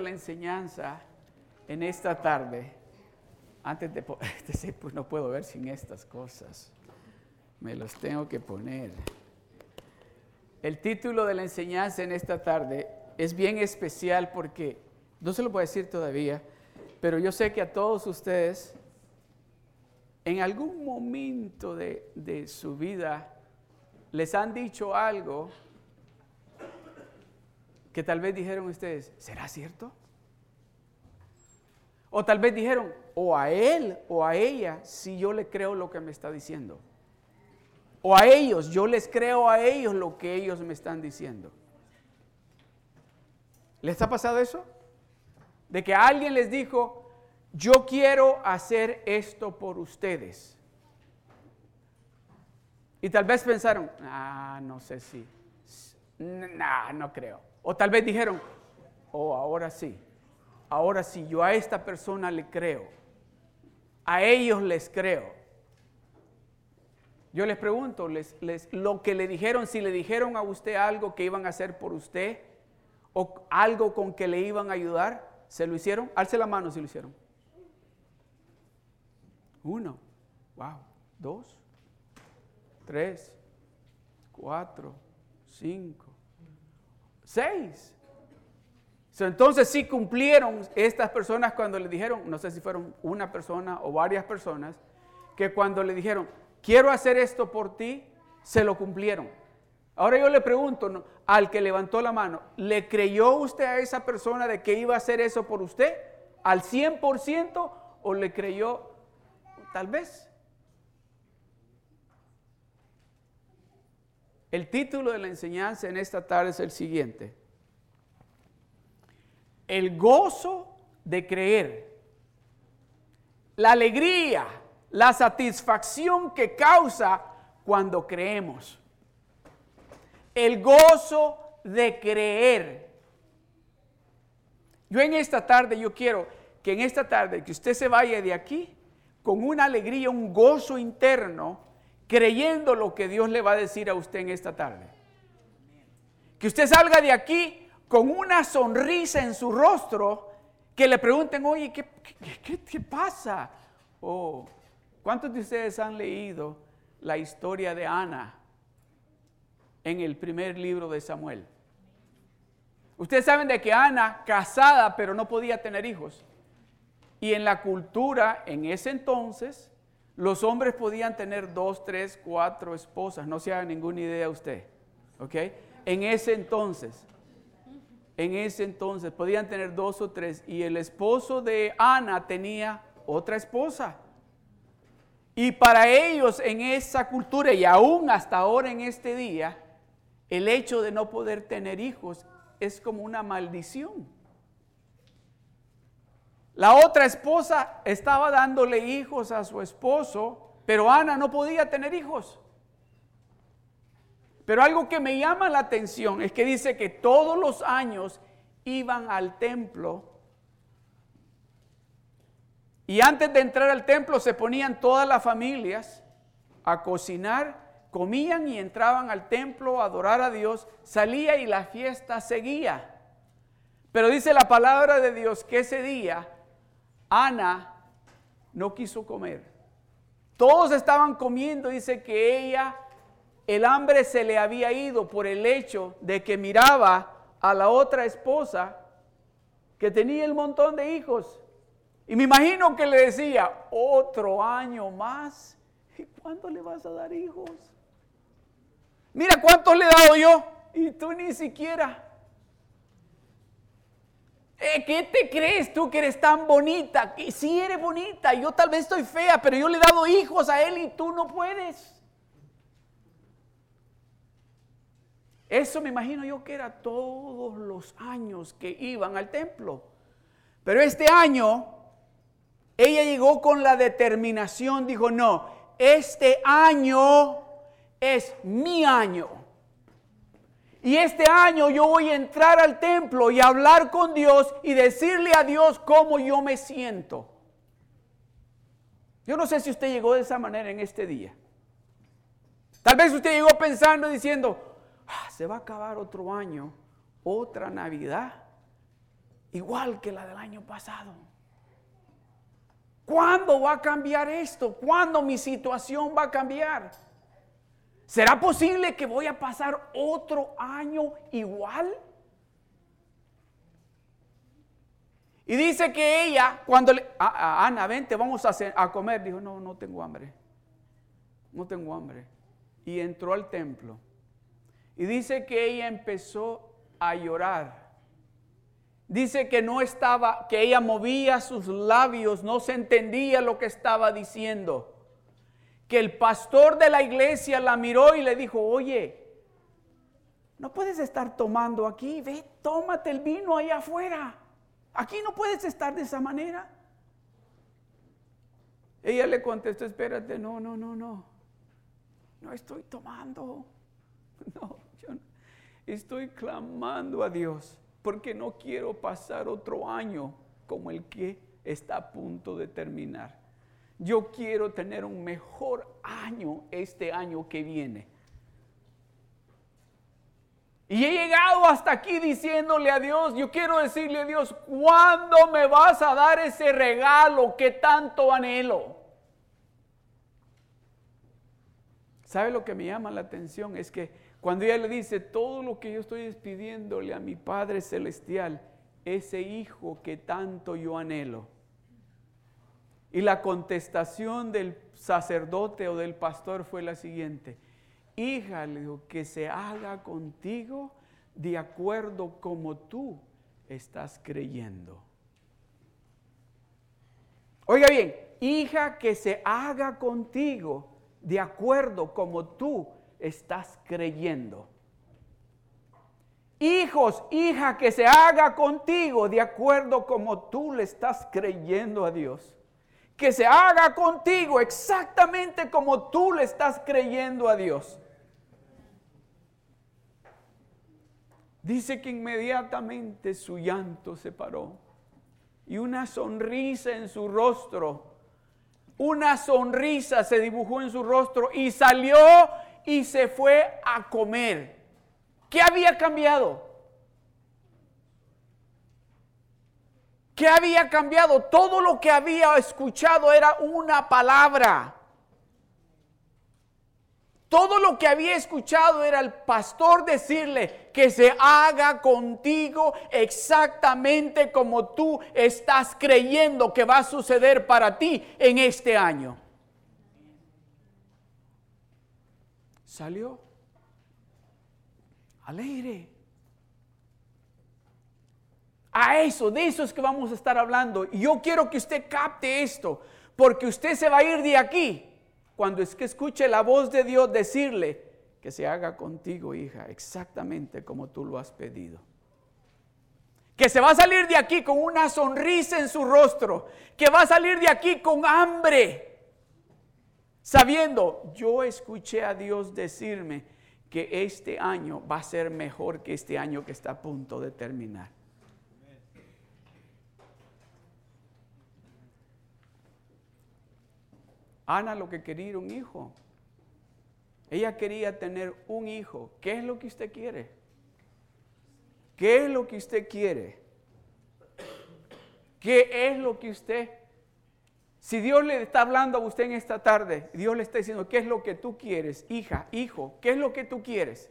La enseñanza en esta tarde, antes de, este pues no puedo ver sin estas cosas, me los tengo que poner. El título de la enseñanza en esta tarde es bien especial porque, no se lo voy a decir todavía, pero yo sé que a todos ustedes, en algún momento de su vida, les han dicho algo que tal vez dijeron ustedes, ¿será cierto? O tal vez dijeron, o a él o a ella, si yo le creo lo que me está diciendo. O a ellos, yo les creo a ellos lo que ellos me están diciendo. ¿Les ha pasado eso? De que alguien les dijo, yo quiero hacer esto por ustedes. Y tal vez pensaron, ah, no sé si, nah, no creo. O tal vez dijeron, oh, ahora sí, ahora sí, yo a esta persona le creo, a ellos les creo. Yo les pregunto, les, les, lo que le dijeron, si le dijeron a usted algo que iban a hacer por usted o algo con que le iban a ayudar, ¿se lo hicieron? Alce la mano si lo hicieron. Uno, wow, dos, tres, cuatro, cinco, Seis. entonces sí cumplieron estas personas cuando le dijeron, no sé si fueron una persona o varias personas, que cuando le dijeron, quiero hacer esto por ti, se lo cumplieron. Ahora yo le pregunto al que levantó la mano, ¿le creyó usted a esa persona de que iba a hacer eso por usted al 100% o le creyó tal vez? El título de la enseñanza en esta tarde es el siguiente. El gozo de creer. La alegría, la satisfacción que causa cuando creemos. El gozo de creer. Yo en esta tarde, yo quiero que en esta tarde, que usted se vaya de aquí con una alegría, un gozo interno creyendo lo que Dios le va a decir a usted en esta tarde. Que usted salga de aquí con una sonrisa en su rostro, que le pregunten, oye, ¿qué, qué, pasa? Oh, ¿cuántos de ustedes han leído la historia de Ana en el primer libro de Samuel? Ustedes saben de que Ana, casada, pero no podía tener hijos. Y en la cultura, en ese entonces, los hombres podían tener dos, tres, cuatro esposas, no se haga ninguna idea usted, ¿ok? En ese entonces, en ese entonces podían tener dos o tres y el esposo de Ana tenía otra esposa. Y para ellos en esa cultura y aún hasta ahora en este día, el hecho de no poder tener hijos es como una maldición. La otra esposa estaba dándole hijos a su esposo, pero Ana no podía tener hijos. Pero algo que me llama la atención es que dice que todos los años iban al templo y antes de entrar al templo se ponían todas las familias a cocinar, comían y entraban al templo a adorar a Dios, salía y la fiesta seguía. Pero dice la palabra de Dios que ese día Ana no quiso comer. Todos estaban comiendo, dice que ella, el hambre se le había ido por el hecho de que miraba a la otra esposa que tenía el montón de hijos. Y me imagino que le decía, otro año más. ¿Y cuándo le vas a dar hijos? Mira cuántos le he dado yo y tú ni siquiera. Eh, ¿Qué te crees tú que eres tan bonita? Que sí eres bonita, yo tal vez estoy fea, pero yo le he dado hijos a él y tú no puedes. Eso me imagino yo que era todos los años que iban al templo. Pero este año ella llegó con la determinación, dijo, no, este año es mi año. Y este año yo voy a entrar al templo y hablar con Dios y decirle a Dios cómo yo me siento. Yo no sé si usted llegó de esa manera en este día. Tal vez usted llegó pensando diciendo, ah, se va a acabar otro año, otra Navidad. igual que la del año pasado. ¿Cuándo va a cambiar esto? ¿Cuándo mi situación va a cambiar? ¿Será posible que voy a pasar otro año igual? Y dice que ella, cuando le, Ana, vente, vamos a, a comer, dijo, no, no tengo hambre. No tengo hambre. Y entró al templo. Y dice que ella empezó a llorar. Dice que no estaba, que ella movía sus labios, no se entendía lo que estaba diciendo. Que el pastor de la iglesia la miró y le dijo, oye, no puedes estar tomando aquí, ve, tómate el vino allá afuera. Aquí no puedes estar de esa manera. Ella le contestó, espérate, no, no, no, no. No estoy tomando. No, yo estoy clamando a Dios porque no quiero pasar otro año como el que está a punto de terminar. Yo quiero tener un mejor año este año que viene. Y he llegado hasta aquí diciéndole a Dios, yo quiero decirle a Dios, ¿cuándo me vas a dar ese regalo que tanto anhelo? ¿Sabe lo que me llama la atención? Es que cuando ella le dice, todo lo que yo estoy despidiéndole a mi Padre Celestial, ese hijo que tanto yo anhelo. Y la contestación del sacerdote o del pastor fue la siguiente, hija, le que se haga contigo de acuerdo como tú estás creyendo. Oiga bien, hija, que se haga contigo de acuerdo como tú estás creyendo. Hijos, hija, que se haga contigo de acuerdo como tú le estás creyendo a Dios. Que se haga contigo exactamente como tú le estás creyendo a Dios. Dice que inmediatamente su llanto se paró y una sonrisa en su rostro, una sonrisa se dibujó en su rostro y salió y se fue a comer. ¿Qué había cambiado? ¿Qué había cambiado? Todo lo que había escuchado era una palabra. Todo lo que había escuchado era el pastor decirle que se haga contigo exactamente como tú estás creyendo que va a suceder para ti en este año. Salió alegre. A eso, de eso es que vamos a estar hablando. Y yo quiero que usted capte esto, porque usted se va a ir de aquí cuando es que escuche la voz de Dios decirle que se haga contigo, hija, exactamente como tú lo has pedido. Que se va a salir de aquí con una sonrisa en su rostro, que va a salir de aquí con hambre, sabiendo, yo escuché a Dios decirme que este año va a ser mejor que este año que está a punto de terminar. Ana lo que quería un hijo. Ella quería tener un hijo. ¿Qué es lo que usted quiere? ¿Qué es lo que usted quiere? ¿Qué es lo que usted... Si Dios le está hablando a usted en esta tarde, Dios le está diciendo, ¿qué es lo que tú quieres? Hija, hijo, ¿qué es lo que tú quieres?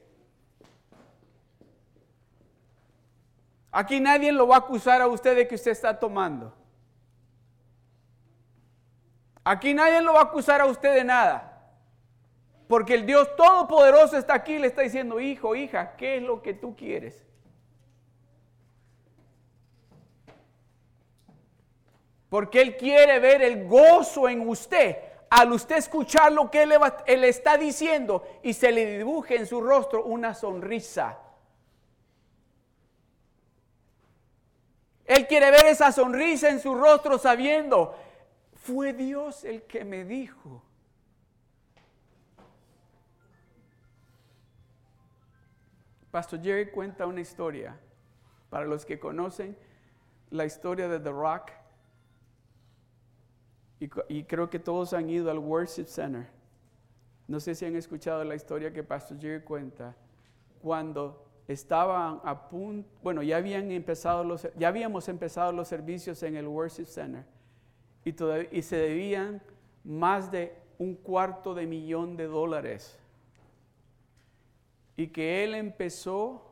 Aquí nadie lo va a acusar a usted de que usted está tomando. Aquí nadie lo va a acusar a usted de nada. Porque el Dios Todopoderoso está aquí y le está diciendo, hijo, hija, ¿qué es lo que tú quieres? Porque Él quiere ver el gozo en usted. Al usted escuchar lo que él, él está diciendo y se le dibuje en su rostro una sonrisa. Él quiere ver esa sonrisa en su rostro sabiendo fue Dios el que me dijo. Pastor Jerry cuenta una historia. Para los que conocen la historia de The Rock, y, creo que todos han ido al Worship Center. No sé si han escuchado la historia que Pastor Jerry cuenta. Cuando estaban a punto, bueno, ya habían empezado los, ya habíamos empezado los servicios en el Worship Center y, y se debían más de un cuarto de millón de dólares. Y que él empezó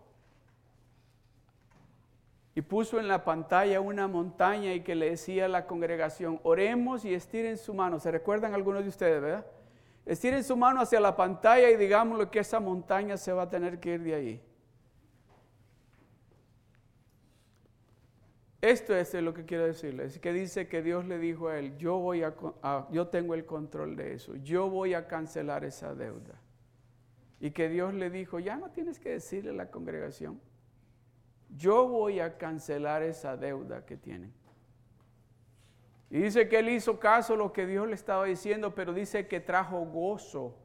y puso en la pantalla una montaña y que le decía a la congregación, oremos y estiren su mano. ¿Se recuerdan algunos de ustedes, verdad? Estiren su mano hacia la pantalla y digámosle que esa montaña se va a tener que ir de ahí. Esto es lo que quiero decirles, que dice que Dios le dijo a él, yo, voy a, yo tengo el control de eso, yo voy a cancelar esa deuda. Y que Dios le dijo, ya no tienes que decirle a la congregación, yo voy a cancelar esa deuda que tienen. Y dice que él hizo caso a lo que Dios le estaba diciendo, pero dice que trajo gozo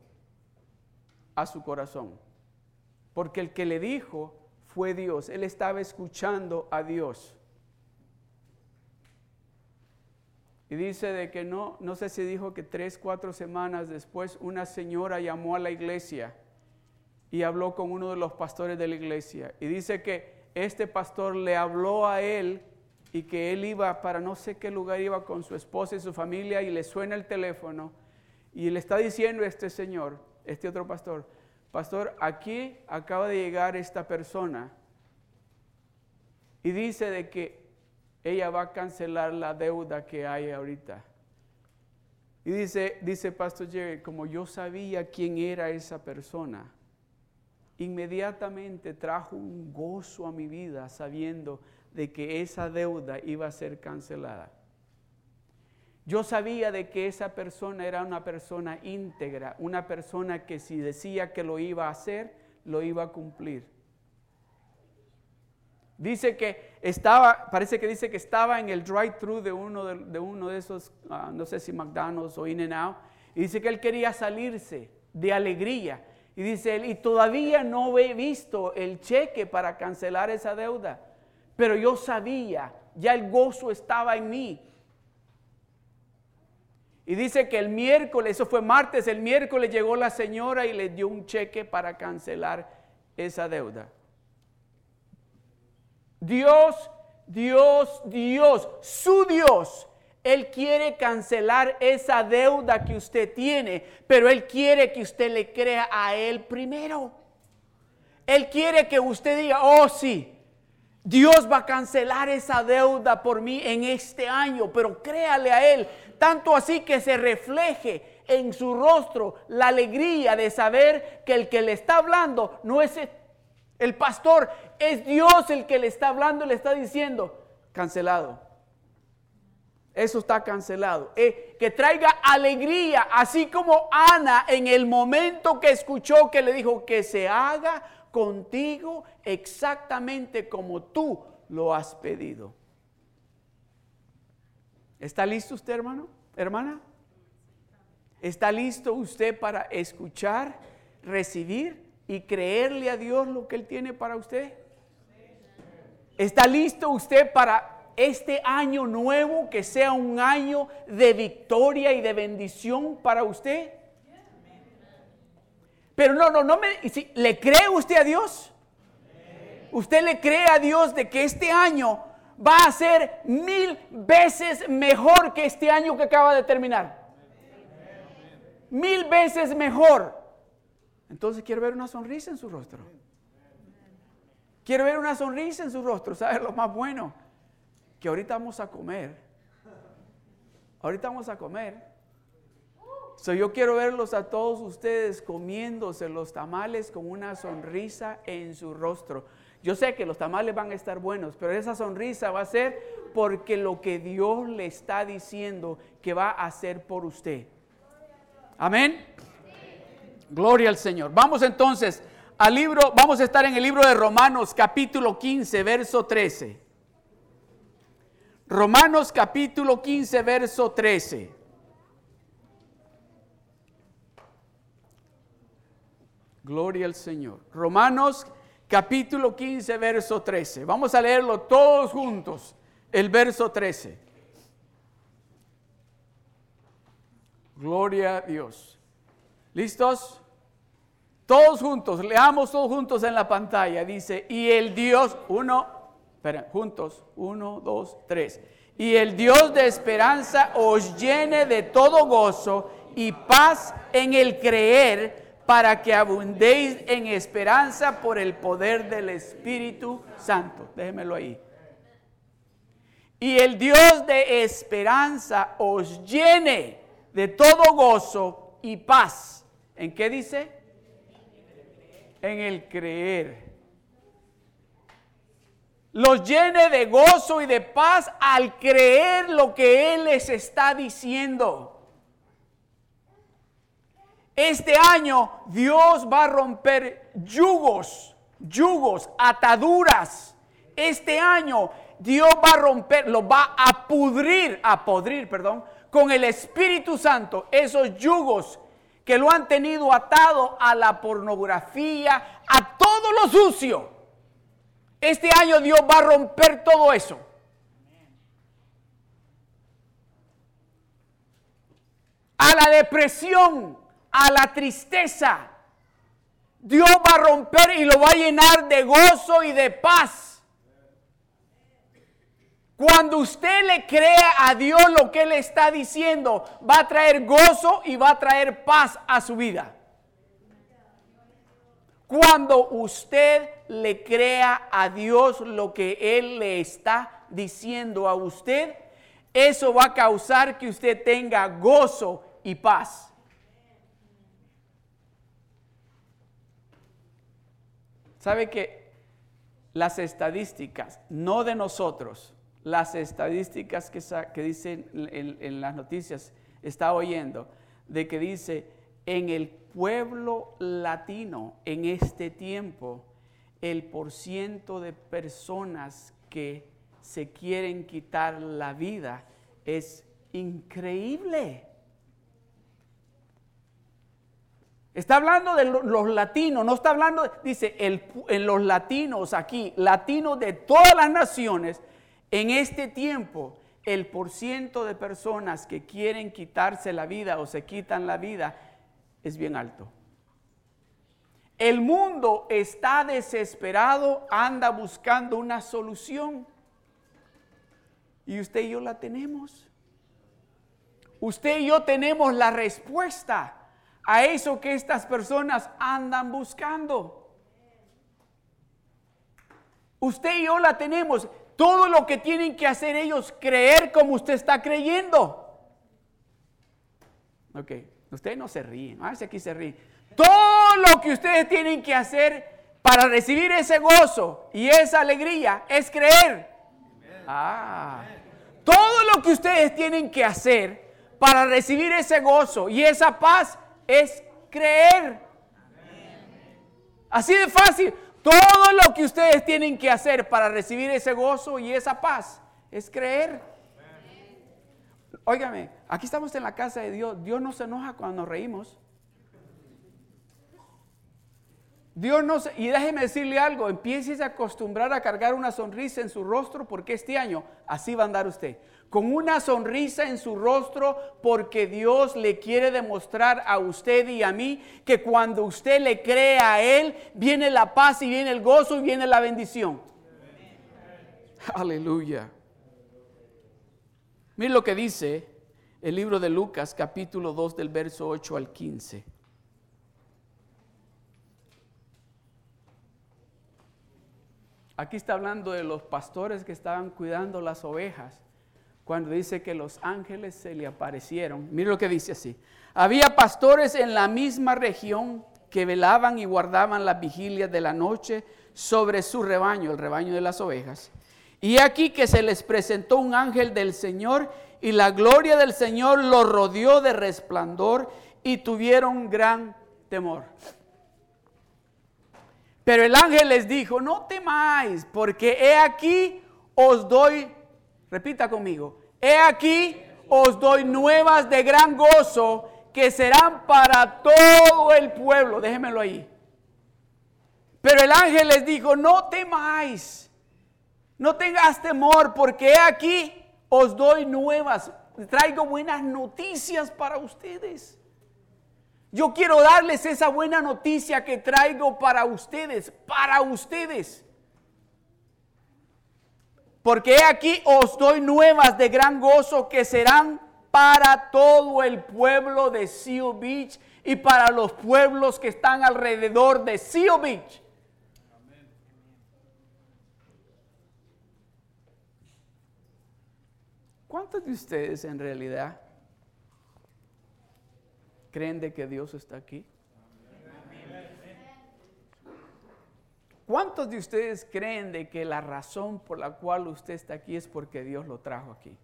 a su corazón. Porque el que le dijo fue Dios, él estaba escuchando a Dios. Y dice de que no, no sé si dijo que tres, cuatro semanas después una señora llamó a la iglesia y habló con uno de los pastores de la iglesia. Y dice que este pastor le habló a él y que él iba para no sé qué lugar iba con su esposa y su familia y le suena el teléfono y le está diciendo este señor, este otro pastor, pastor, aquí acaba de llegar esta persona y dice de que ella va a cancelar la deuda que hay ahorita. Y dice, dice Pastor Jerry, como yo sabía quién era esa persona, inmediatamente trajo un gozo a mi vida sabiendo de que esa deuda iba a ser cancelada. Yo sabía de que esa persona era una persona íntegra, una persona que si decía que lo iba a hacer, lo iba a cumplir. Dice que estaba, parece que dice que estaba en el drive-thru de uno de, uno de esos, ah, no sé si McDonald's o In-N-Out, y dice que él quería salirse de alegría. Y dice él, y todavía no he visto el cheque para cancelar esa deuda, pero yo sabía, ya el gozo estaba en mí. Y dice que el miércoles, eso fue martes, el miércoles llegó la señora y le dio un cheque para cancelar esa deuda. Dios, Dios, Dios, su Dios. Él quiere cancelar esa deuda que usted tiene, pero Él quiere que usted le crea a Él primero. Él quiere que usted diga, oh sí, Dios va a cancelar esa deuda por mí en este año, pero créale a Él, tanto así que se refleje en su rostro la alegría de saber que el que le está hablando no es el pastor es Dios el que le está hablando, le está diciendo, cancelado. Eso está cancelado. Eh, que traiga alegría, así como Ana en el momento que escuchó que le dijo que se haga contigo exactamente como tú lo has pedido. ¿Está listo usted, hermano? Hermana? ¿Está listo usted para escuchar, recibir y creerle a Dios lo que Él tiene para usted? ¿Está listo usted para este año nuevo que sea un año de victoria y de bendición para usted? Pero no, no, no me... Si, ¿Le cree usted a Dios? ¿Usted le cree a Dios de que este año va a ser mil veces mejor que este año que acaba de terminar? Mil veces mejor. Entonces quiero ver una sonrisa en su rostro. Quiero ver una sonrisa en su rostro. ¿Sabes lo más bueno? Que ahorita vamos a comer. Ahorita vamos a comer. So, yo quiero verlos a todos ustedes comiéndose los tamales con una sonrisa en su rostro. Yo sé que los tamales van a estar buenos, pero esa sonrisa va a ser porque lo que Dios le está diciendo que va a hacer por usted. Amén. Gloria al Señor. Vamos entonces al libro, vamos a estar en el libro de Romanos capítulo 15, verso 13. Romanos capítulo 15, verso 13. Gloria al Señor. Romanos capítulo 15, verso 13. Vamos a leerlo todos juntos, el verso 13. Gloria a Dios. ¿Listos? Todos juntos, leamos todos juntos en la pantalla. Dice, y el Dios, uno, juntos, uno, dos, tres. Y el Dios de esperanza os llene de todo gozo y paz en el creer para que abundéis en esperanza por el poder del Espíritu Santo. Déjenmelo ahí. Y el Dios de esperanza os llene de todo gozo y paz. ¿En qué dice? En el creer. Los llene de gozo y de paz al creer lo que Él les está diciendo. Este año Dios va a romper yugos, yugos, ataduras. Este año Dios va a romper, lo va a pudrir, a podrir, perdón, con el Espíritu Santo, esos yugos que lo han tenido atado a la pornografía, a todo lo sucio. Este año Dios va a romper todo eso. A la depresión, a la tristeza. Dios va a romper y lo va a llenar de gozo y de paz. Cuando usted le crea a Dios lo que Él está diciendo, va a traer gozo y va a traer paz a su vida. Cuando usted le crea a Dios lo que Él le está diciendo a usted, eso va a causar que usted tenga gozo y paz. ¿Sabe que las estadísticas, no de nosotros, las estadísticas que, dicen en, las noticias, está oyendo, de que dice, en el pueblo latino, en este tiempo, el porciento de personas que se quieren quitar la vida es increíble. Está hablando de los latinos, no está hablando, dice, en los latinos aquí, latinos de todas las naciones, en este tiempo, el porciento de personas que quieren quitarse la vida o se quitan la vida es bien alto. El mundo está desesperado, anda buscando una solución. Y usted y yo la tenemos. Usted y yo tenemos la respuesta a eso que estas personas andan buscando. Usted y yo la tenemos. Todo lo que tienen que hacer ellos, creer como usted está creyendo. Ok, ustedes no se ríen, a ver si aquí se ríen. Todo lo que ustedes tienen que hacer para recibir ese gozo y esa alegría es creer. Ah, todo lo que ustedes tienen que hacer para recibir ese gozo y esa paz es creer. Así de fácil. Todo lo que ustedes tienen que hacer para recibir ese gozo y esa paz es creer. Óigame, aquí estamos en la casa de Dios. Dios no se enoja cuando nos reímos. Dios no se, y déjeme decirle algo, empiece a acostumbrar a cargar una sonrisa en su rostro porque este año así va a andar usted con una sonrisa en su rostro porque Dios le quiere demostrar a usted y a mí que cuando usted le cree a Él, viene la paz y viene el gozo y viene la bendición. Aleluya. Mire lo que dice el libro de Lucas capítulo 2 del verso 8 al 15. Aquí está hablando de los pastores que estaban cuidando las ovejas cuando dice que los ángeles se le aparecieron. Mire lo que dice así. Había pastores en la misma región que velaban y guardaban las vigilias de la noche sobre su rebaño, el rebaño de las ovejas. Y aquí que se les presentó un ángel del Señor y la gloria del Señor los rodeó de resplandor y tuvieron gran temor. Pero el ángel les dijo, no temáis, porque he aquí os doy, repita conmigo, He aquí, os doy nuevas de gran gozo que serán para todo el pueblo. Déjenmelo ahí. Pero el ángel les dijo, no temáis, no tengas temor, porque he aquí, os doy nuevas, traigo buenas noticias para ustedes. Yo quiero darles esa buena noticia que traigo para ustedes, para ustedes. Porque aquí os doy nuevas de gran gozo que serán para todo el pueblo de Seal Beach y para los pueblos que están alrededor de Seal Beach. ¿Cuántos de ustedes en realidad creen de que Dios está aquí? ¿Cuántos de ustedes creen de que la razón por la cual usted está aquí es porque Dios lo trajo aquí?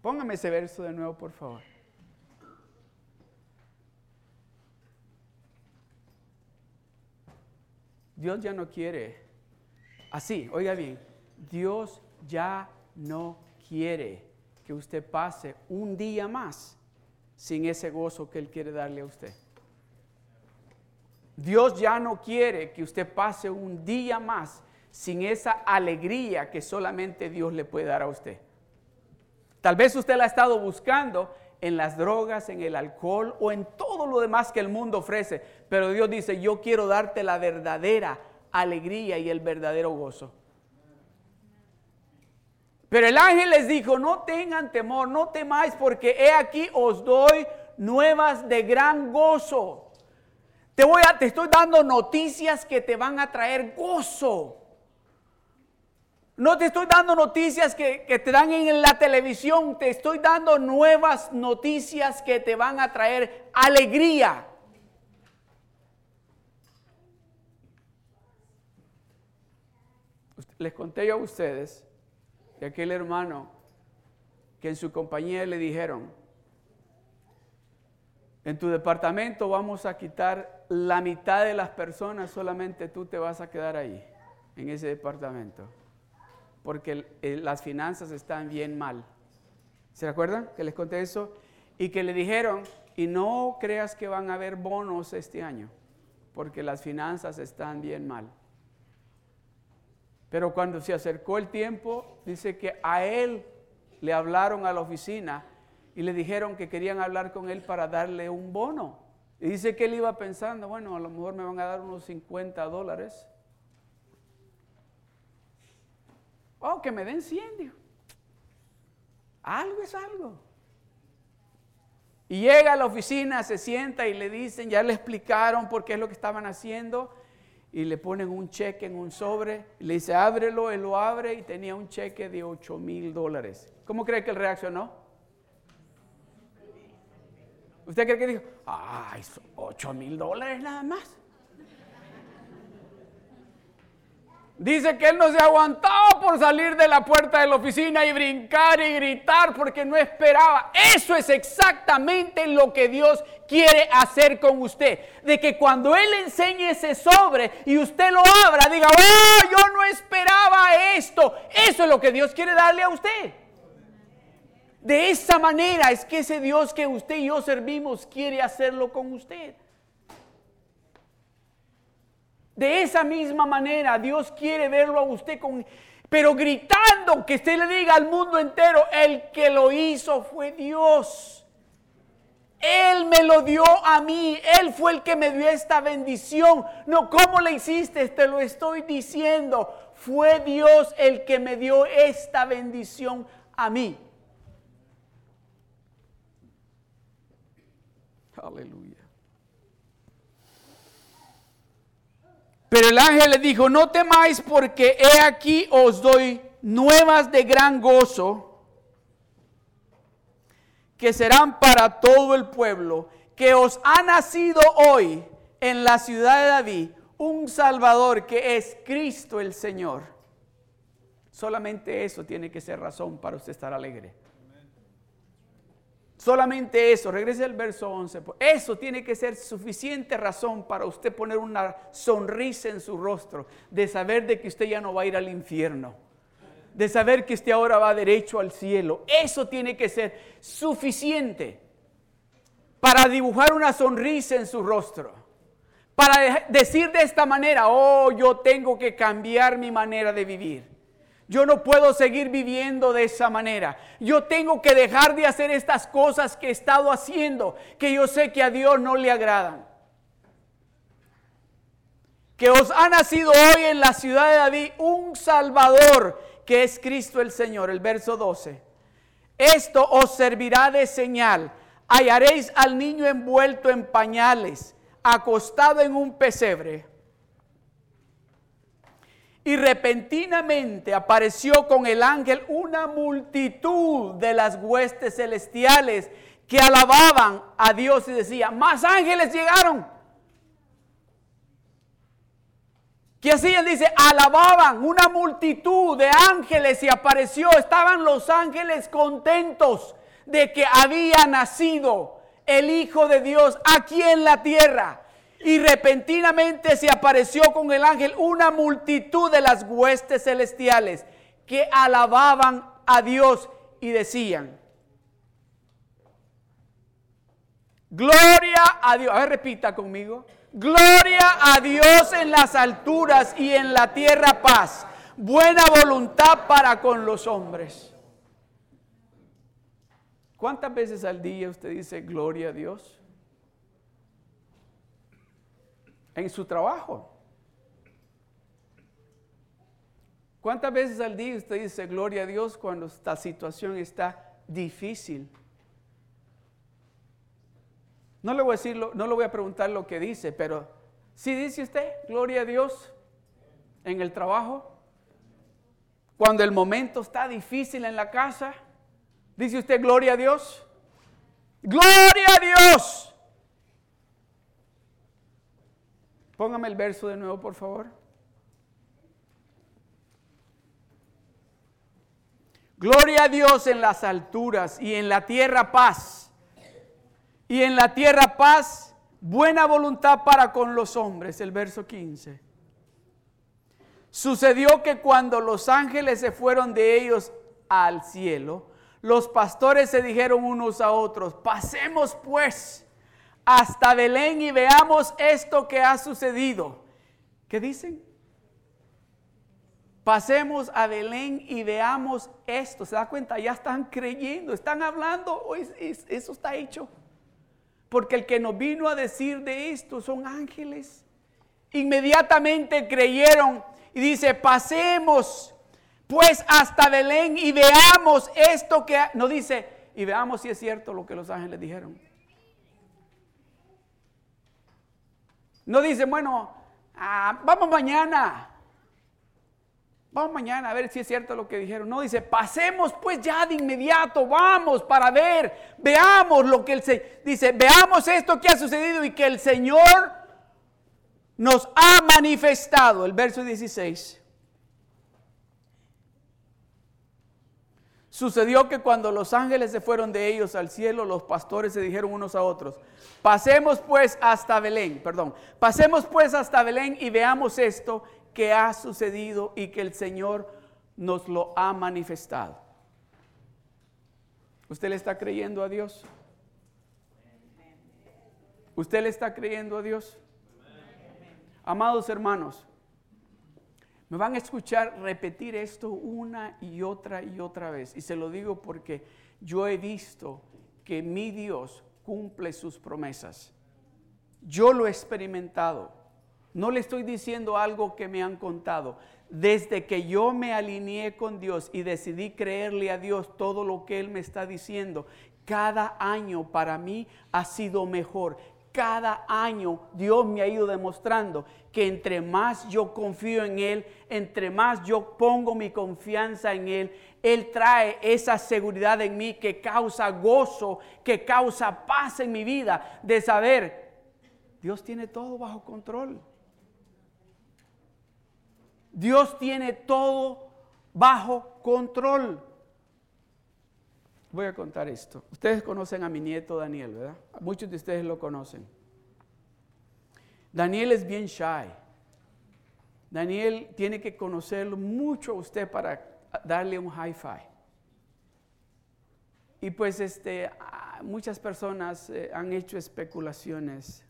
Póngame ese verso de nuevo, por favor. Dios ya no quiere. Así, oiga bien, Dios ya no quiere que usted pase un día más sin ese gozo que Él quiere darle a usted. Dios ya no quiere que usted pase un día más sin esa alegría que solamente Dios le puede dar a usted. Tal vez usted la ha estado buscando en las drogas, en el alcohol o en todo lo demás que el mundo ofrece, pero Dios dice, yo quiero darte la verdadera alegría y el verdadero gozo. Pero el ángel les dijo, no tengan temor, no temáis, porque he aquí os doy nuevas de gran gozo te, voy a, te estoy dando noticias que te van a traer gozo. No te estoy dando noticias que, que, te dan en la televisión, te estoy dando nuevas noticias que te van a traer alegría. Les conté yo a ustedes de aquel hermano que en su compañía le dijeron, en tu departamento vamos a quitar la mitad de las personas, solamente tú te vas a quedar ahí, en ese departamento. Porque las finanzas están bien mal. ¿Se acuerdan que les conté eso? Y que le dijeron, y no creas que van a haber bonos este año, porque las finanzas están bien mal. Pero cuando se acercó el tiempo, dice que a él le hablaron a la oficina y le dijeron que querían hablar con él para darle un bono. Y dice que él iba pensando, bueno, a lo mejor me van a dar unos 50 dólares. Oh, que me den 100, dijo. Algo es algo. Y llega a la oficina, se sienta y le dicen, ya le explicaron por qué es lo que estaban haciendo. Y le ponen un cheque en un sobre. Y le dice, ábrelo, él lo abre y tenía un cheque de 8 mil dólares. ¿Cómo cree que él reaccionó? ¿Usted cree que dijo, ay, 8 mil dólares nada más? Dice que él no se aguantaba por salir de la puerta de la oficina y brincar y gritar porque no esperaba. Eso es exactamente lo que Dios quiere hacer con usted. De que cuando Él enseñe ese sobre y usted lo abra, diga, oh, yo no esperaba esto. Eso es lo que Dios quiere darle a usted. De esa manera es que ese Dios que usted y yo servimos quiere hacerlo con usted. De esa misma manera Dios quiere verlo a usted con, pero gritando que usted le diga al mundo entero, el que lo hizo fue Dios. Él me lo dio a mí, Él fue el que me dio esta bendición. No, ¿cómo le hiciste? Te lo estoy diciendo. Fue Dios el que me dio esta bendición a mí. Aleluya. Pero el ángel le dijo, no temáis porque he aquí os doy nuevas de gran gozo que serán para todo el pueblo, que os ha nacido hoy en la ciudad de David un Salvador que es Cristo el Señor. Solamente eso tiene que ser razón para usted estar alegre. Solamente eso, regrese al verso 11. Eso tiene que ser suficiente razón para usted poner una sonrisa en su rostro, de saber de que usted ya no va a ir al infierno, de saber que usted ahora va derecho al cielo. Eso tiene que ser suficiente para dibujar una sonrisa en su rostro, para decir de esta manera, oh, yo tengo que cambiar mi manera de vivir. Yo no puedo seguir viviendo de esa manera. Yo tengo que dejar de hacer estas cosas que he estado haciendo, que yo sé que a Dios no le agradan. Que os ha nacido hoy en la ciudad de David un Salvador, que es Cristo el Señor. El verso 12. Esto os servirá de señal. Hallaréis al niño envuelto en pañales, acostado en un pesebre. Y repentinamente apareció con el ángel una multitud de las huestes celestiales que alababan a Dios y decía, más ángeles llegaron. ¿Qué hacían? Dice, alababan una multitud de ángeles y apareció, estaban los ángeles contentos de que había nacido el Hijo de Dios aquí en la tierra. Y repentinamente se apareció con el ángel una multitud de las huestes celestiales que alababan a Dios y decían, Gloria a Dios. A ver, repita conmigo. Gloria a Dios en las alturas y en la tierra paz. Buena voluntad para con los hombres. ¿Cuántas veces al día usted dice gloria a Dios? En su trabajo. ¿Cuántas veces al día usted dice gloria a Dios cuando esta situación está difícil? No le voy a decir, no le voy a preguntar lo que dice, pero si dice usted gloria a Dios en el trabajo, cuando el momento está difícil en la casa, dice usted gloria a Dios. Gloria a Dios. Póngame el verso de nuevo, por favor. Gloria a Dios en las alturas y en la tierra paz. Y en la tierra paz, buena voluntad para con los hombres. El verso 15. Sucedió que cuando los ángeles se fueron de ellos al cielo, los pastores se dijeron unos a otros, pasemos pues hasta Belén y veamos esto que ha sucedido. ¿Qué dicen? Pasemos a Belén y veamos esto. ¿Se da cuenta? Ya están creyendo, están hablando. Eso está hecho. Porque el que nos vino a decir de esto son ángeles. Inmediatamente creyeron y dice, pasemos pues hasta Belén y veamos esto que... No dice, y veamos si es cierto lo que los ángeles dijeron. No dice, bueno, ah, vamos mañana. Vamos mañana a ver si es cierto lo que dijeron. No, dice, pasemos pues ya de inmediato, vamos para ver, veamos lo que el Señor, dice, veamos esto que ha sucedido y que el Señor nos ha manifestado. El verso 16. Sucedió que cuando los ángeles se fueron de ellos al cielo, los pastores se dijeron unos a otros, pasemos pues hasta Belén, perdón, pasemos pues hasta Belén y veamos esto que ha sucedido y que el Señor nos lo ha manifestado. ¿Usted le está creyendo a Dios? ¿Usted le está creyendo a Dios? Amados hermanos, me van a escuchar repetir esto una y otra y otra vez. Y se lo digo porque yo he visto que mi Dios cumple sus promesas. Yo lo he experimentado. No le estoy diciendo algo que me han contado. Desde que yo me alineé con Dios y decidí creerle a Dios todo lo que Él me está diciendo, cada año para mí ha sido mejor cada año Dios me ha ido demostrando que entre más yo confío en Él, entre más yo pongo mi confianza en Él, Él trae esa seguridad en mí que causa gozo, que causa paz en mi vida, de saber, Dios tiene todo bajo control. Dios tiene todo bajo control. Voy a contar esto. Ustedes conocen a mi nieto Daniel, ¿verdad? Muchos de ustedes lo conocen. Daniel es bien shy. Daniel tiene que conocerlo mucho a usted para darle un high five. Y pues este, ah, muchas personas eh, han hecho especulaciones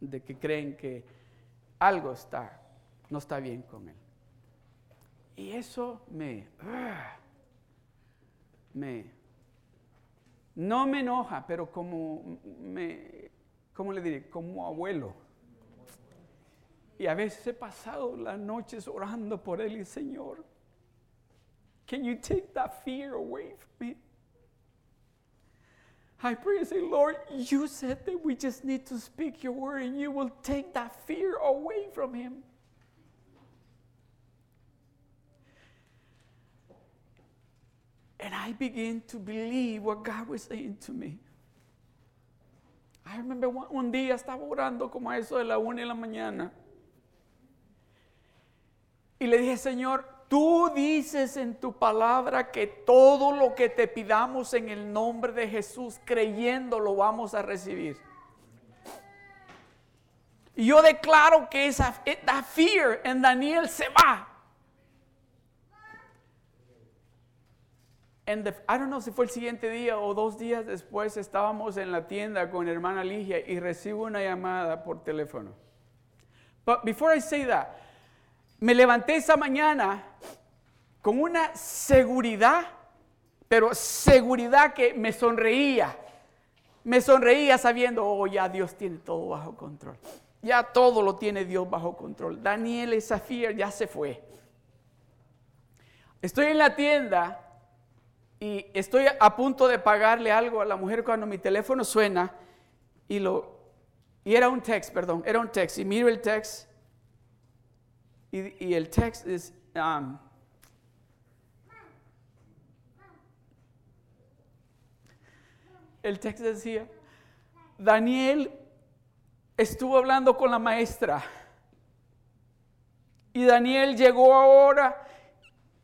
de que creen que algo está, no está bien con él. Y eso me, me, no me enoja, pero como me, ¿cómo le diré? Como abuelo. Y a veces he pasado las noches orando por él y Señor, can you take that fear away from me? I pray and say, Lord, you said that we just need to speak your word and you will take that fear away from him. And I began to believe what God was saying to me. I remember one, un día estaba orando como a eso de la una de la mañana. Y le dije, Señor, tú dices en tu palabra que todo lo que te pidamos en el nombre de Jesús, creyendo, lo vamos a recibir. Y yo declaro que esa that fear en Daniel se va. And the, I don't know si fue el siguiente día o dos días después estábamos en la tienda con hermana Ligia y recibo una llamada por teléfono. But before I say that, me levanté esa mañana con una seguridad, pero seguridad que me sonreía. Me sonreía sabiendo, oh, ya Dios tiene todo bajo control. Ya todo lo tiene Dios bajo control. Daniel Zafir ya se fue. Estoy en la tienda y estoy a punto de pagarle algo a la mujer cuando mi teléfono suena y lo y era un text, perdón, era un text y miro el text y, y el text es um, el text decía Daniel estuvo hablando con la maestra y Daniel llegó ahora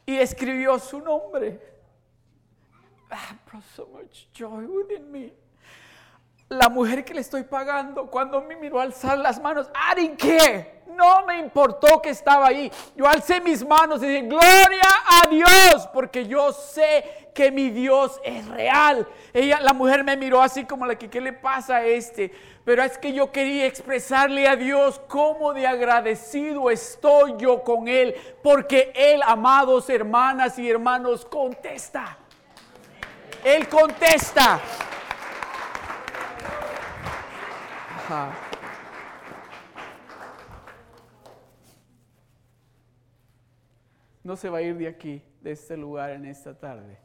y escribió su nombre ah, brought so much joy within me. La mujer que le estoy pagando, cuando me miró alzar las manos, I didn't. No me importó que estaba ahí. Yo alcé mis manos y dije, gloria a Dios, porque yo sé que mi Dios es real. Ella, la mujer me miró así como la que, ¿qué le pasa a este? Pero es que yo quería expresarle a Dios cómo de agradecido estoy yo con Él, porque Él, amados hermanas y hermanos, contesta. Él contesta. No se va a ir de aquí, de este lugar en esta tarde,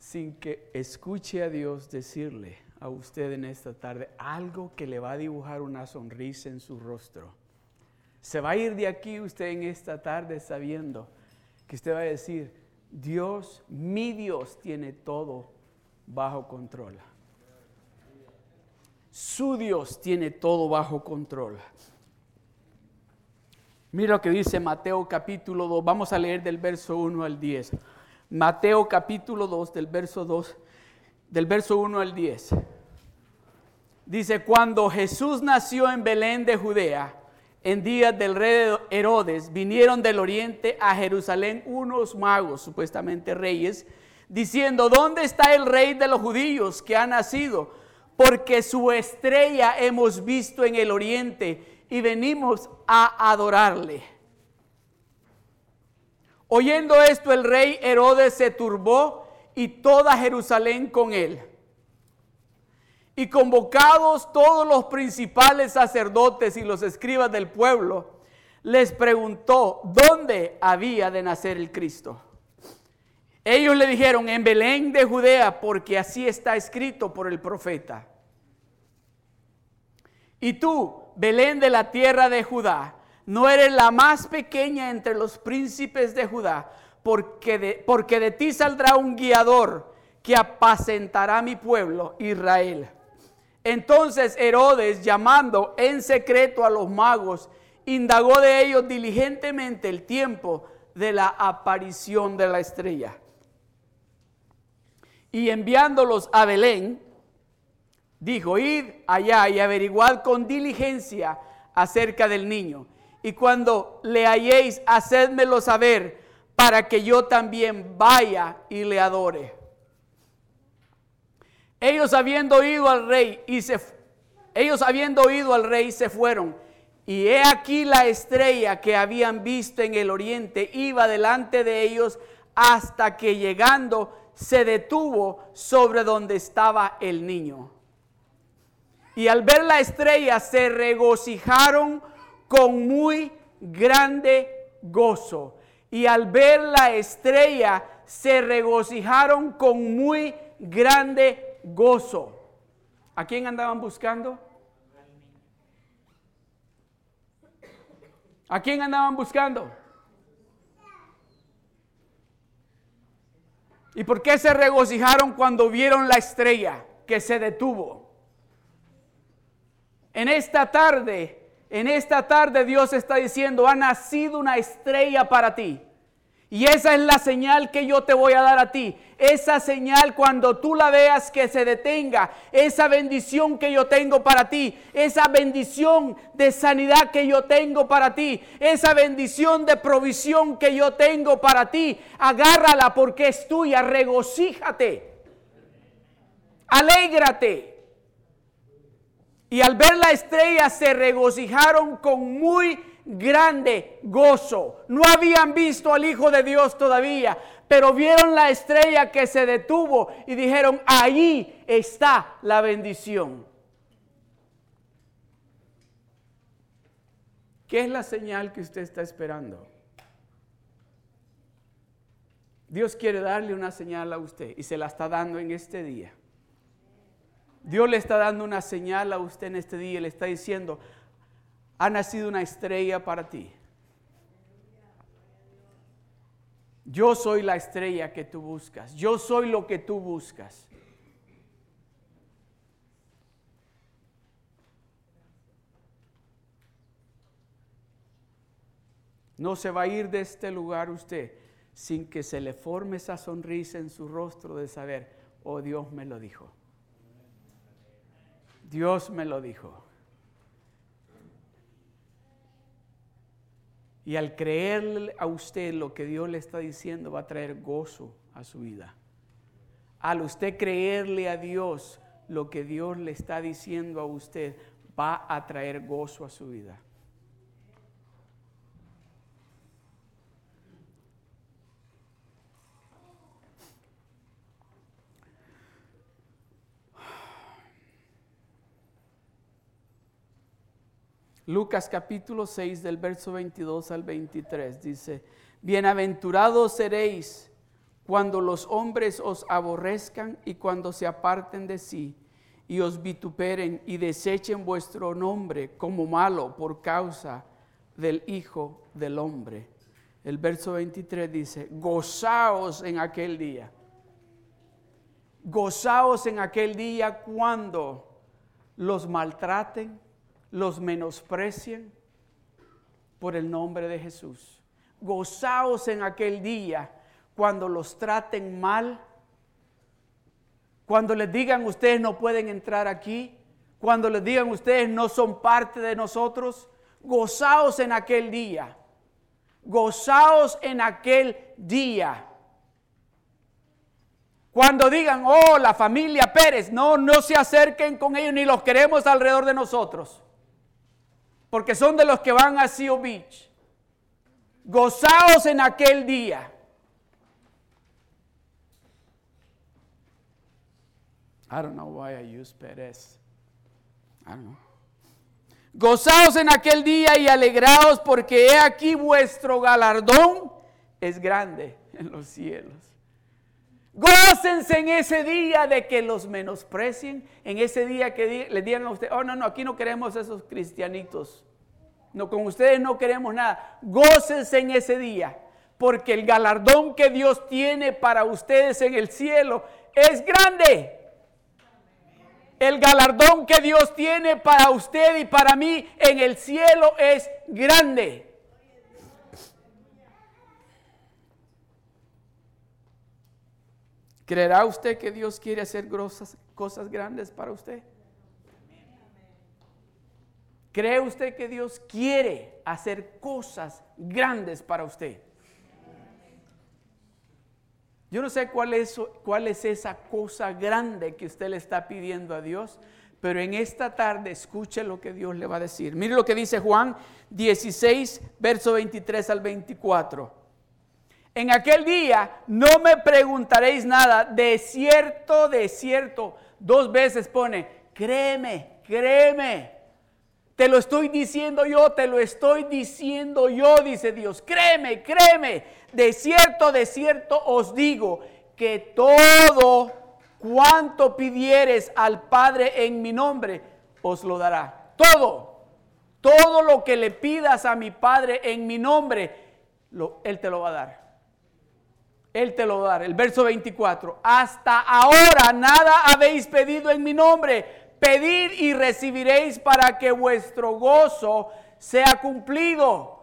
sin que escuche a Dios decirle a usted en esta tarde algo que le va a dibujar una sonrisa en su rostro. Se va a ir de aquí usted en esta tarde sabiendo que usted va a decir, Dios, mi Dios, tiene todo bajo control. Su Dios tiene todo bajo control. Mira lo que dice Mateo capítulo 2. Vamos a leer del verso 1 al 10. Mateo capítulo 2 del verso 2 del verso 1 al 10. Dice, cuando Jesús nació en Belén de Judea, en días del rey Herodes, vinieron del oriente a Jerusalén unos magos, supuestamente reyes, diciendo, ¿dónde está el rey de los judíos que ha nacido? Porque su estrella hemos visto en el oriente y venimos a adorarle. Oyendo esto, el rey Herodes se turbó y toda Jerusalén con él. Y convocados todos los principales sacerdotes y los escribas del pueblo, les preguntó dónde había de nacer el Cristo. Ellos le dijeron, en Belén de Judea, porque así está escrito por el profeta. Y tú, Belén de la tierra de Judá, no eres la más pequeña entre los príncipes de Judá, porque de, porque de ti saldrá un guiador que apacentará mi pueblo, Israel. Entonces Herodes, llamando en secreto a los magos, indagó de ellos diligentemente el tiempo de la aparición de la estrella. Y enviándolos a Belén, dijo, id allá y averiguad con diligencia acerca del niño. Y cuando le halléis, hacedmelo saber para que yo también vaya y le adore. Ellos habiendo oído al rey y se ellos habiendo al rey se fueron Y he aquí la estrella que habían visto en el oriente iba delante de ellos hasta que llegando se detuvo sobre donde estaba el niño. Y al ver la estrella se regocijaron con muy grande gozo. Y al ver la estrella se regocijaron con muy grande gozo. ¿A quién andaban buscando? ¿A quién andaban buscando? ¿Y por qué se regocijaron cuando vieron la estrella que se detuvo? En esta tarde, en esta tarde Dios está diciendo, ha nacido una estrella para ti. Y esa es la señal que yo te voy a dar a ti. Esa señal cuando tú la veas que se detenga. Esa bendición que yo tengo para ti. Esa bendición de sanidad que yo tengo para ti. Esa bendición de provisión que yo tengo para ti. Agárrala porque es tuya. Regocíjate. Alégrate. Y al ver la estrella se regocijaron con muy grande gozo. No habían visto al Hijo de Dios todavía, pero vieron la estrella que se detuvo y dijeron, ahí está la bendición. ¿Qué es la señal que usted está esperando? Dios quiere darle una señal a usted y se la está dando en este día. Dios le está dando una señal a usted en este día y le está diciendo, ha nacido una estrella para ti. Yo soy la estrella que tú buscas. Yo soy lo que tú buscas. No se va a ir de este lugar usted sin que se le forme esa sonrisa en su rostro de saber, oh Dios me lo dijo. Dios me lo dijo. Y al creerle a usted lo que Dios le está diciendo va a traer gozo a su vida. Al usted creerle a Dios lo que Dios le está diciendo a usted va a traer gozo a su vida. Lucas capítulo 6 del verso 22 al 23 dice, bienaventurados seréis cuando los hombres os aborrezcan y cuando se aparten de sí y os vituperen y desechen vuestro nombre como malo por causa del Hijo del Hombre. El verso 23 dice, gozaos en aquel día. Gozaos en aquel día cuando los maltraten, los menosprecien por el nombre de Jesús. Gozaos en aquel día cuando los traten mal, cuando les digan ustedes no pueden entrar aquí, cuando les digan ustedes no son parte de nosotros. Gozaos en aquel día. Gozaos en aquel día. Cuando digan, oh, la familia Pérez, no, no se acerquen con ellos ni los queremos alrededor de nosotros porque son de los que van a Seal Beach. Gozaos en aquel día. I don't know why I use Pérez. I don't know. Gozaos en aquel día y alegraos porque he aquí vuestro galardón es grande en los cielos. Gócense en ese día de que los menosprecien, en ese día que le digan a usted, oh no, no, aquí no queremos esos cristianitos. No, con ustedes no queremos nada. Gócense en ese día, porque el galardón que Dios tiene para ustedes en el cielo es grande. El galardón que Dios tiene para usted y para mí en el cielo es grande. ¿Creerá usted que Dios quiere hacer cosas grandes para usted? ¿Cree usted que Dios quiere hacer cosas grandes para usted? Yo no sé cuál es, cuál es esa cosa grande que usted le está pidiendo a Dios, Pero en esta tarde escuche lo que Dios le va a decir. Mire lo que dice Juan 16, verso 23 al 24. En aquel día no me preguntaréis nada. De cierto, de cierto. Dos veces pone, créeme, créeme. Te lo estoy diciendo yo, te lo estoy diciendo yo, dice Dios. Créeme, créeme. De cierto, de cierto os digo que todo cuanto pidieres al Padre en mi nombre, os lo dará. Todo, todo lo que le pidas a mi Padre en mi nombre, Él te lo va a dar. Él te lo va a dar. El verso 24. Hasta ahora nada habéis pedido en mi nombre. Pedid y recibiréis para que vuestro gozo sea cumplido.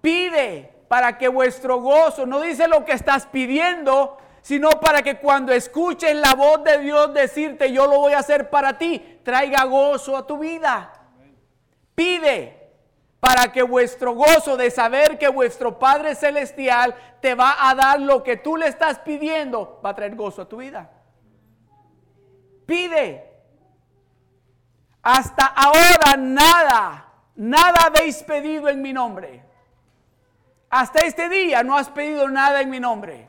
Pide para que vuestro gozo, no dice lo que estás pidiendo, sino para que cuando escuches la voz de Dios decirte, yo lo voy a hacer para ti, traiga gozo a tu vida. Pide para que vuestro gozo de saber que vuestro Padre Celestial te va a dar lo que tú le estás pidiendo, va a traer gozo a tu vida. Pide. Hasta ahora nada, nada habéis pedido en mi nombre. Hasta este día no has pedido nada en mi nombre.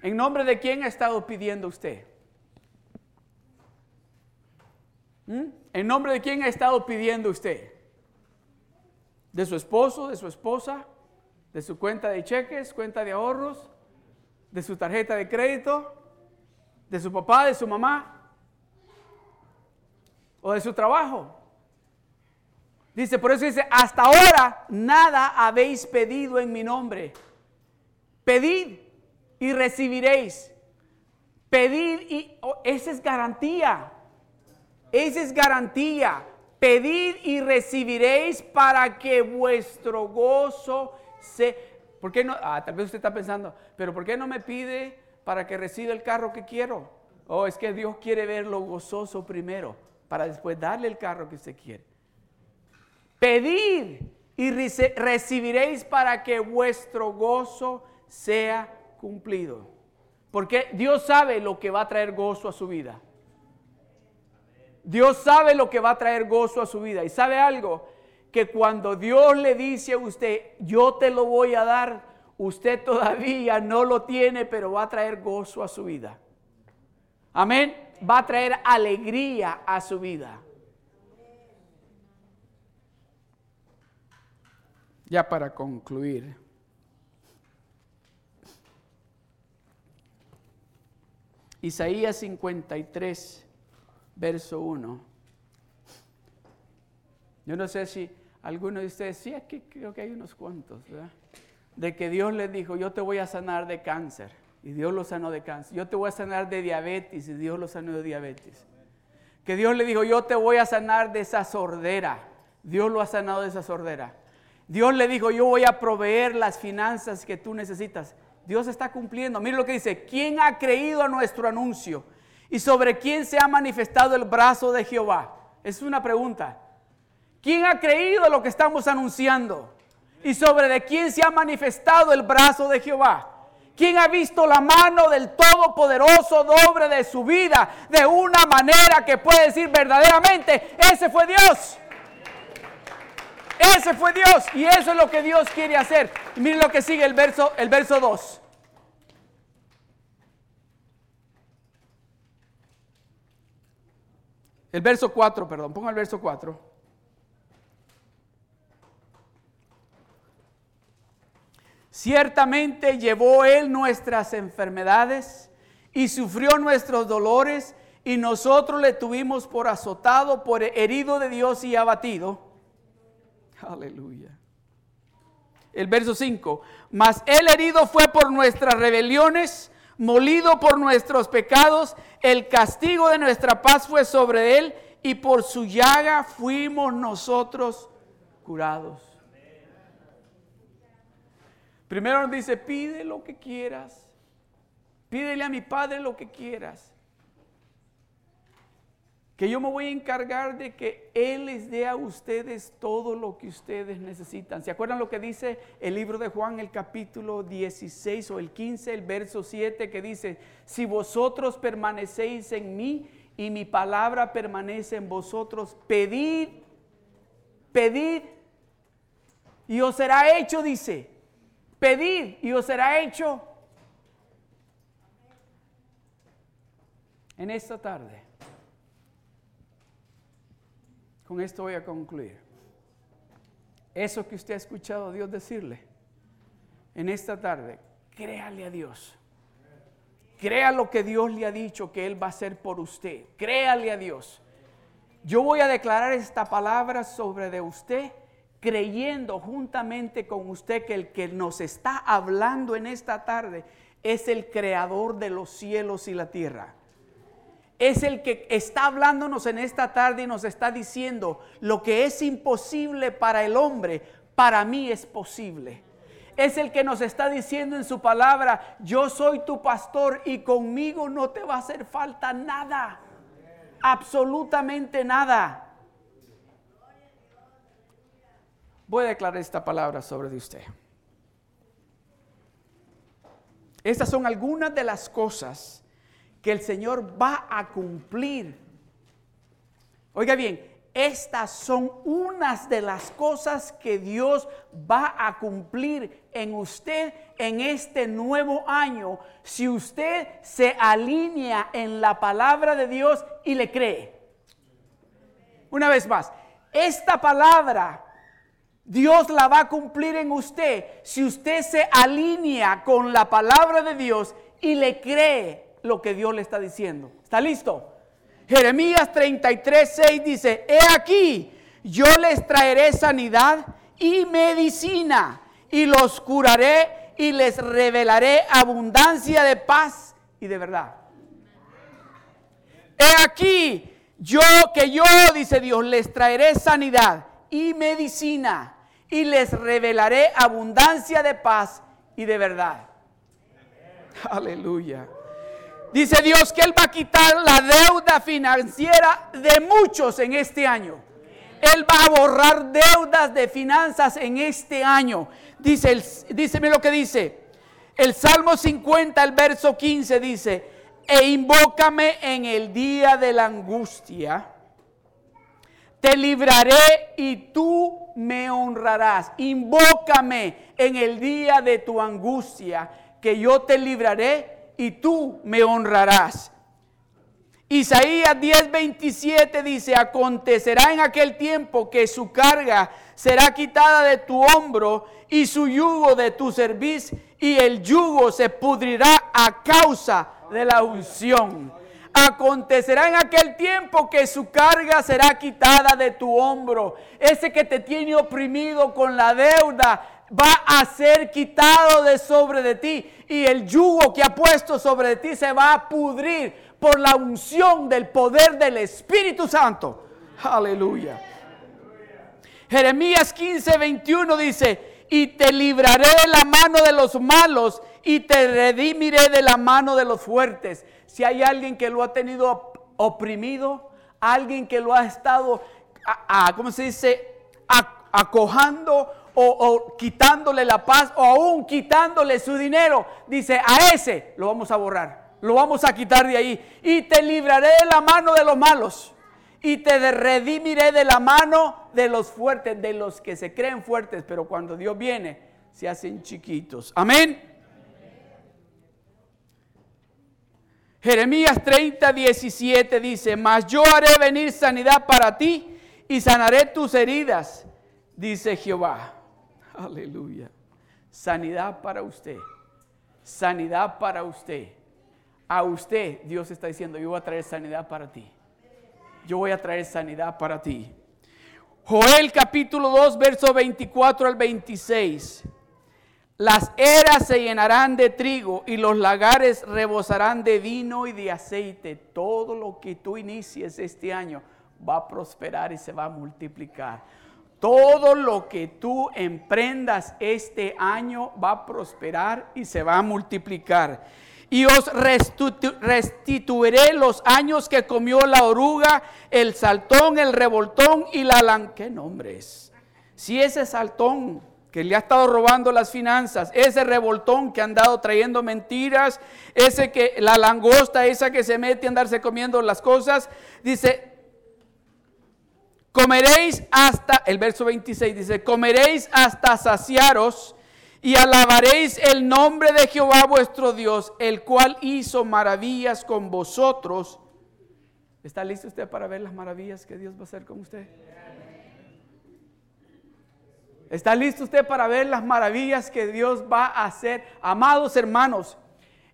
¿En nombre de quién ha estado pidiendo usted? ¿Mm? ¿En nombre de quién ha estado pidiendo usted? ¿De su esposo, de su esposa? ¿De su cuenta de cheques, cuenta de ahorros? ¿De su tarjeta de crédito? ¿De su papá, de su mamá? ¿O de su trabajo? Dice, por eso dice, hasta ahora nada habéis pedido en mi nombre. Pedid y recibiréis. Pedir y oh, esa es garantía. Esa es garantía. Pedir y recibiréis para que vuestro gozo se... ¿Por qué no? Ah, tal vez usted está pensando, pero ¿por qué no me pide para que reciba el carro que quiero? Oh, es que Dios quiere verlo gozoso primero, para después darle el carro que usted quiere. Pedir y recibiréis para que vuestro gozo sea cumplido. Porque Dios sabe lo que va a traer gozo a su vida. Dios sabe lo que va a traer gozo a su vida. Y sabe algo, que cuando Dios le dice a usted, yo te lo voy a dar, usted todavía no lo tiene, pero va a traer gozo a su vida. Amén. Va a traer alegría a su vida. Ya para concluir. Isaías 53, verso 1. Yo no sé si alguno de ustedes, sí, aquí creo que hay unos cuantos, ¿verdad? De que Dios les dijo, yo te voy a sanar de cáncer. Y Dios lo sanó de cáncer. Yo te voy a sanar de diabetes. Y Dios lo sanó de diabetes. Que Dios le dijo, yo te voy a sanar de esa sordera. Dios lo ha sanado de esa sordera. Dios le dijo, yo voy a proveer las finanzas que tú necesitas. Dios está cumpliendo. Mire lo que dice, ¿quién ha creído a nuestro anuncio? ¿Y sobre quién se ha manifestado el brazo de Jehová? Es una pregunta. ¿Quién ha creído lo que estamos anunciando? ¿Y sobre de quién se ha manifestado el brazo de Jehová? ¿Quién ha visto la mano del Todopoderoso doble de su vida de una manera que puede decir verdaderamente, ese fue Dios? Ese fue Dios y eso es lo que Dios quiere hacer. Miren lo que sigue el verso, el verso 2. El verso 4, perdón, ponga el verso 4. Ciertamente llevó Él nuestras enfermedades y sufrió nuestros dolores y nosotros le tuvimos por azotado, por herido de Dios y abatido. Aleluya. El verso 5. Mas el herido fue por nuestras rebeliones, molido por nuestros pecados, el castigo de nuestra paz fue sobre él y por su llaga fuimos nosotros curados. Primero nos dice, pide lo que quieras. Pídele a mi Padre lo que quieras. Que yo me voy a encargar de que Él les dé a ustedes todo lo que ustedes necesitan. ¿Se acuerdan lo que dice el libro de Juan, el capítulo 16 o el 15, el verso 7, que dice, si vosotros permanecéis en mí y mi palabra permanece en vosotros, pedid, pedid y os será hecho, dice, pedid y os será hecho. En esta tarde con esto voy a concluir. Eso que usted ha escuchado a Dios decirle en esta tarde, créale a Dios. Crea lo que Dios le ha dicho que Él va a hacer por usted. Créale a Dios. Yo voy a declarar esta palabra sobre de usted, creyendo juntamente con usted que el que nos está hablando en esta tarde es el creador de los cielos y la tierra es el que está hablándonos en esta tarde y nos está diciendo lo que es imposible para el hombre, para mí es posible. Es el que nos está diciendo en su palabra, yo soy tu pastor y conmigo no te va a hacer falta nada, absolutamente nada. Voy a declarar esta palabra sobre de usted. Estas son algunas de las cosas que el Señor va a cumplir. Oiga bien, estas son unas de las cosas que Dios va a cumplir en usted en este nuevo año si usted se alinea en la palabra de Dios y le cree. Una vez más, esta palabra Dios la va a cumplir en usted si usted se alinea con la palabra de Dios y le cree lo que Dios le está diciendo. ¿Está listo? Jeremías 33, 6 dice, he aquí, yo les traeré sanidad y medicina y los curaré y les revelaré abundancia de paz y de verdad. He aquí, yo que yo, dice Dios, les traeré sanidad y medicina y les revelaré abundancia de paz y de verdad. Aleluya. Dice Dios que Él va a quitar la deuda financiera de muchos en este año. Él va a borrar deudas de finanzas en este año. Dice, díceme lo que dice. El Salmo 50, el verso 15 dice, e invócame en el día de la angustia. Te libraré y tú me honrarás. Invócame en el día de tu angustia, que yo te libraré y tú me honrarás. Isaías 10:27 dice, acontecerá en aquel tiempo que su carga será quitada de tu hombro y su yugo de tu cerviz y el yugo se pudrirá a causa de la unción. Acontecerá en aquel tiempo que su carga será quitada de tu hombro. Ese que te tiene oprimido con la deuda, va a ser quitado de sobre de ti y el yugo que ha puesto sobre de ti se va a pudrir por la unción del poder del Espíritu Santo. Aleluya. Jeremías 15, 21 dice, y te libraré de la mano de los malos y te redimiré de la mano de los fuertes. Si hay alguien que lo ha tenido oprimido, alguien que lo ha estado, ¿cómo se dice? acojando o, quitándole la paz o aún quitándole su dinero, dice, a ese lo vamos a borrar, lo vamos a quitar de ahí y te libraré de la mano de los malos y te redimiré de la mano de los fuertes, de los que se creen fuertes, pero cuando Dios viene se hacen chiquitos. Amén. Jeremías 30, 17 dice, mas yo haré venir sanidad para ti y sanaré tus heridas, dice Jehová. Aleluya. Sanidad para usted. Sanidad para usted. A usted Dios está diciendo, yo voy a traer sanidad para ti. Yo voy a traer sanidad para ti. Joel capítulo 2, verso 24 al 26. Las eras se llenarán de trigo y los lagares rebosarán de vino y de aceite. Todo lo que tú inicies este año va a prosperar y se va a multiplicar. Todo lo que tú emprendas este año va a prosperar y se va a multiplicar. y os restituiré los años que comió la oruga, el saltón, el revoltón y la lan... ¿Qué nombres? Si ese saltón que le ha estado robando las finanzas, ese revoltón que ha andado trayendo mentiras, ese que la langosta esa que se mete a andarse comiendo las cosas, dice, comeréis hasta, el verso 26 dice, comeréis hasta saciaros y alabaréis el nombre de Jehová vuestro Dios, el cual hizo maravillas con vosotros. ¿Está listo usted para ver las maravillas que Dios va a hacer con usted? ¿Está listo usted para ver las maravillas que Dios va a hacer? Amados hermanos,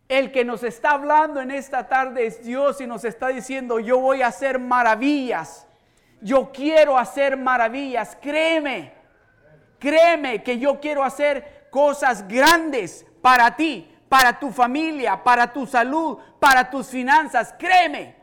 el que nos está hablando en esta tarde es Dios y nos está diciendo, yo voy a hacer maravillas. Yo quiero hacer maravillas. Créeme, créeme que yo quiero hacer cosas grandes para ti, para tu familia, para tu salud, para tus finanzas. Créeme.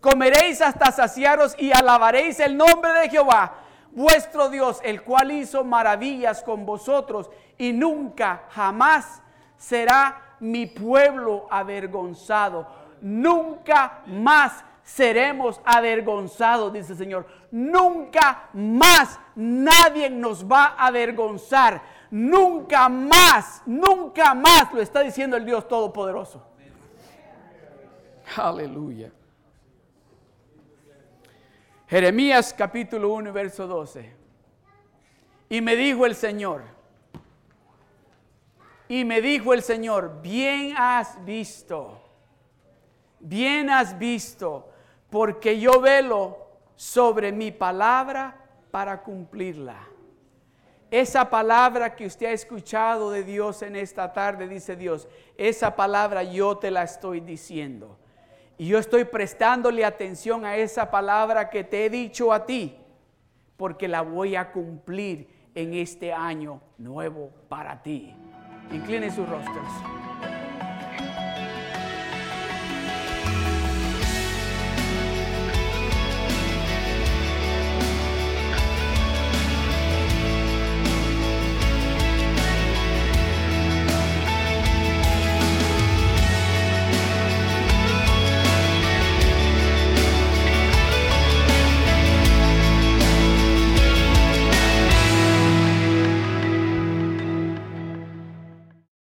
Comeréis hasta saciaros y alabaréis el nombre de Jehová vuestro Dios, el cual hizo maravillas con vosotros y nunca, jamás será mi pueblo avergonzado. Nunca más seremos avergonzados, dice el Señor. Nunca más nadie nos va a avergonzar. Nunca más, nunca más, lo está diciendo el Dios Todopoderoso. Aleluya. Jeremías capítulo 1, verso 12. Y me dijo el Señor, y me dijo el Señor, bien has visto, bien has visto, porque yo velo sobre mi palabra para cumplirla. Esa palabra que usted ha escuchado de Dios en esta tarde, dice Dios, esa palabra yo te la estoy diciendo. Y yo estoy prestándole atención a esa palabra que te he dicho a ti, porque la voy a cumplir en este año nuevo para ti. Incline sus rostros.